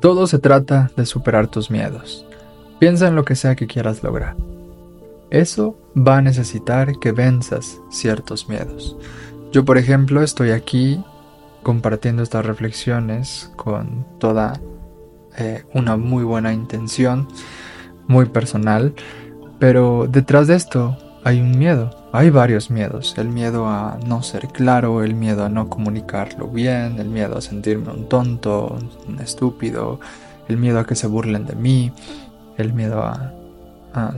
Todo se trata de superar tus miedos. Piensa en lo que sea que quieras lograr. Eso va a necesitar que venzas ciertos miedos. Yo, por ejemplo, estoy aquí compartiendo estas reflexiones con toda eh, una muy buena intención, muy personal, pero detrás de esto hay un miedo, hay varios miedos, el miedo a no ser claro, el miedo a no comunicarlo bien, el miedo a sentirme un tonto, un estúpido, el miedo a que se burlen de mí, el miedo a,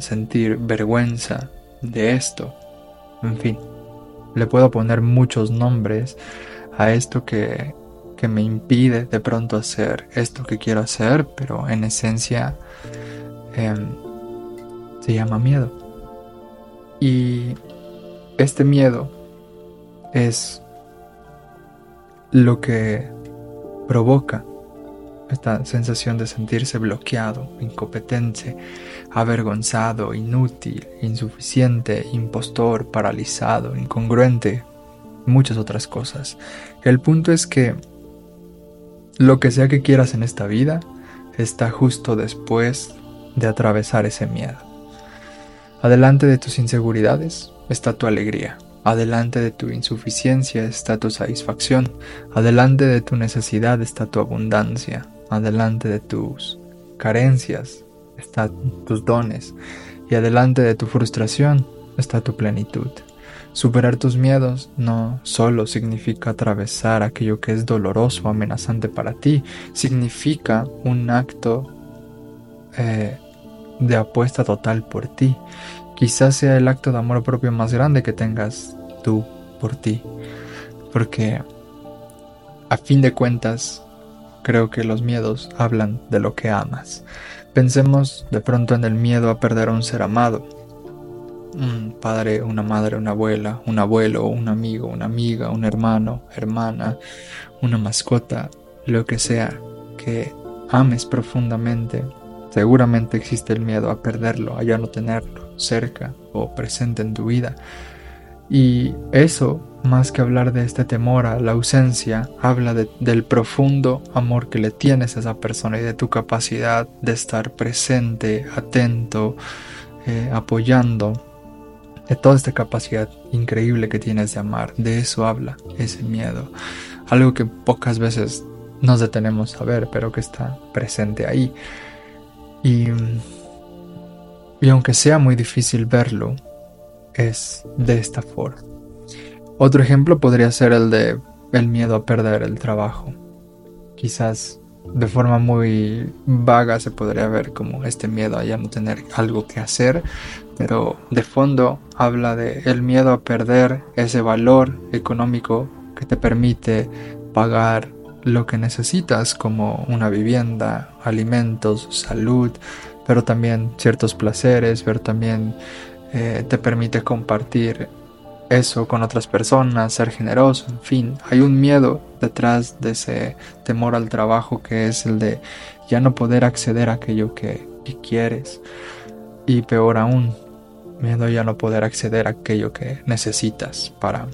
sentir vergüenza de esto, en fin, le puedo poner muchos nombres a esto que, que me impide de pronto hacer esto que quiero hacer, pero en esencia em, se llama miedo. Y este miedo es lo que provoca esta sensación de sentirse bloqueado, incompetente, avergonzado, inútil, insuficiente, impostor, paralizado, incongruente, muchas otras cosas. El punto es que lo que sea que quieras en esta vida está justo después de atravesar ese miedo. Adelante de tus inseguridades está tu alegría. Adelante de tu insuficiencia está tu satisfacción. Adelante de tu necesidad está tu abundancia. Adelante de tus carencias están tus dones. Y adelante de tu frustración está tu plenitud. Superar tus miedos no solo significa atravesar aquello que es doloroso o amenazante para ti, significa un acto eh, de apuesta total por ti. Quizás sea el acto de amor propio más grande que tengas tú por ti. Porque a fin de cuentas, creo que los miedos hablan de lo que amas. Pensemos de pronto en el miedo a perder a un ser amado un padre, una madre, una abuela, un abuelo, un amigo, una amiga, un hermano, hermana, una mascota, lo que sea que ames profundamente, seguramente existe el miedo a perderlo, a ya no tenerlo cerca o presente en tu vida. Y eso, más que hablar de este temor a la ausencia, habla del profundo amor que le tienes a esa persona y de tu capacidad de estar presente, atento, eh, apoyando de toda esta capacidad increíble que tienes de amar. De eso habla ese miedo. Algo que pocas veces nos detenemos a ver, pero que está presente ahí. Y, y aunque sea muy difícil verlo, es de esta forma. Otro ejemplo podría ser el de el miedo a perder el trabajo. Quizás de forma muy vaga se podría ver como este miedo a ya no tener algo que hacer, pero de fondo habla de el miedo a perder ese valor económico que te permite pagar lo que necesitas como una vivienda, alimentos, salud, pero también ciertos placeres, pero también eh, te permite compartir eso con otras personas, ser generoso, en fin, hay un miedo detrás de ese temor al trabajo que es el de ya no poder acceder a aquello que, quieres. Y peor aún, miedo ya no poder acceder a aquello que necesitas para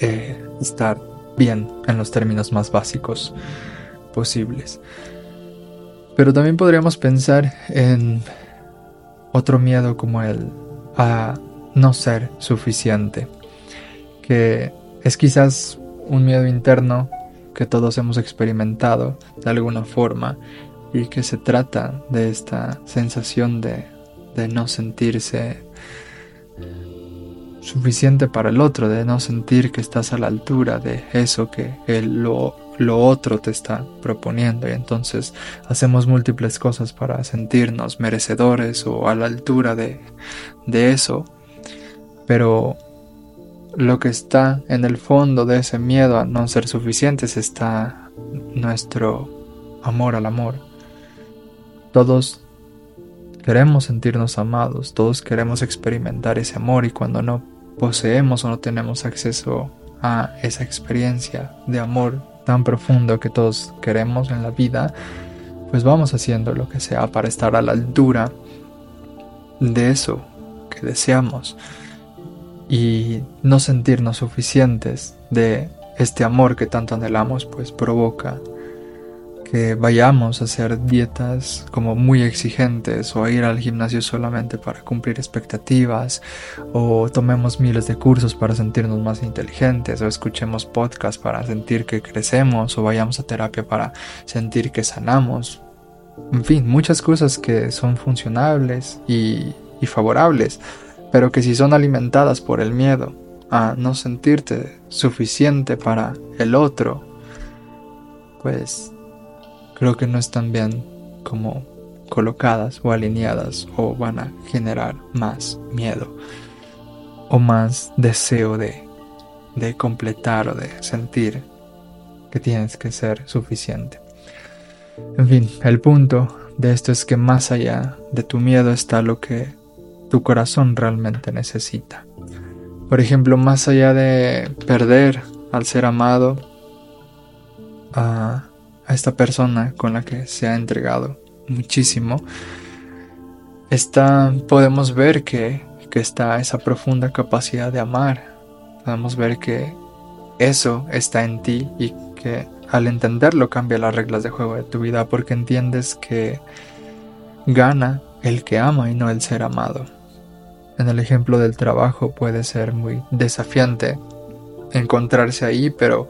eh, estar bien en los términos más básicos posibles. Pero también podríamos pensar en otro miedo como el a no ser suficiente, que es quizás un miedo interno que todos hemos experimentado de alguna forma y que se trata de esta sensación de, no sentirse suficiente para el otro, de no sentir que estás a la altura de eso que lo, lo otro te está proponiendo y entonces hacemos múltiples cosas para sentirnos merecedores o a la altura de, de eso pero lo que está en el fondo de ese miedo a no ser suficientes está nuestro amor al amor. Todos queremos sentirnos amados, todos queremos experimentar ese amor y cuando no poseemos o no tenemos acceso a esa experiencia de amor tan profundo que todos queremos en la vida, pues vamos haciendo lo que sea para estar a la altura de eso que deseamos y no sentirnos suficientes de este amor que tanto anhelamos, pues provoca que vayamos a hacer dietas como muy exigentes o a ir al gimnasio solamente para cumplir expectativas o tomemos miles de cursos para sentirnos más inteligentes o escuchemos podcasts para sentir que crecemos o vayamos a terapia para sentir que sanamos. En fin, muchas cosas que son funcionables y, y favorables, pero que si son alimentadas por el miedo a no sentirte suficiente para el otro, pues creo que no están bien como colocadas o alineadas o van a generar más miedo o más deseo de, de completar o de sentir que tienes que ser suficiente. En fin, el punto de esto es que más allá de tu miedo está lo que tu corazón realmente necesita. Por ejemplo, más allá de perder al ser amado, a a esta persona con la que se ha entregado muchísimo, está, podemos ver que, que está esa profunda capacidad de amar. Podemos ver que eso está en ti y que al entenderlo cambia las reglas de juego de tu vida porque entiendes que gana el que ama y no el ser amado. En el ejemplo del trabajo puede ser muy desafiante encontrarse ahí, pero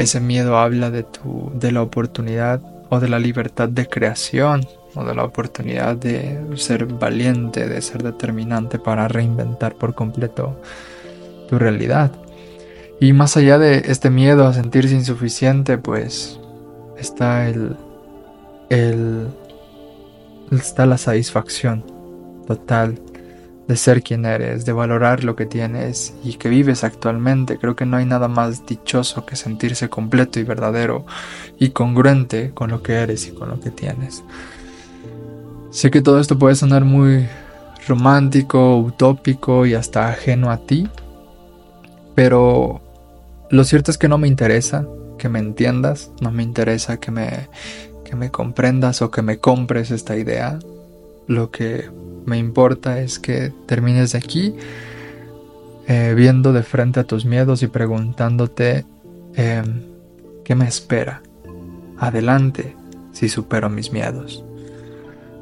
ese miedo habla de, tu, de la oportunidad o de la libertad de creación o de la oportunidad de ser valiente, de ser determinante para reinventar por completo tu realidad. Y más allá de este miedo a sentirse insuficiente, pues está el, el está la satisfacción total de ser quien eres, de valorar lo que tienes y que vives actualmente. Creo que no hay nada más dichoso que sentirse completo y verdadero y congruente con lo que eres y con lo que tienes. Sé que todo esto puede sonar muy romántico, utópico y hasta ajeno a ti, pero lo cierto es que no me interesa que me entiendas, no me interesa que me, que me comprendas o que me compres esta idea. Lo que me importa es que termines de aquí eh, viendo de frente a tus miedos y preguntándote em, qué me espera adelante si supero mis miedos.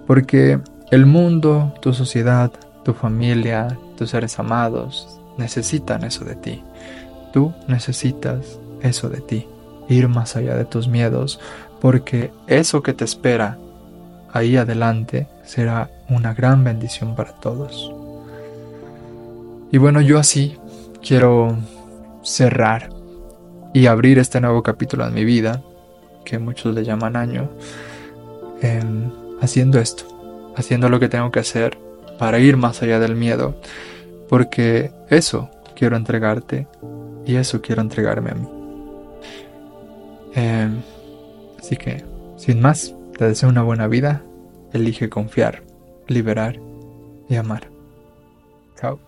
Porque el mundo, tu sociedad, tu familia, tus seres amados necesitan eso de ti. Tú necesitas eso de ti. Ir más allá de tus miedos porque eso que te espera ahí adelante será una gran bendición para todos. Y bueno, yo así quiero cerrar y abrir este nuevo capítulo en mi vida, que muchos le llaman año, em, haciendo esto, haciendo lo que tengo que hacer para ir más allá del miedo, porque eso quiero entregarte y eso quiero entregarme a mí. Em, así que, sin más, te deseo una buena vida, elige confiar, liberar y amar. Chao.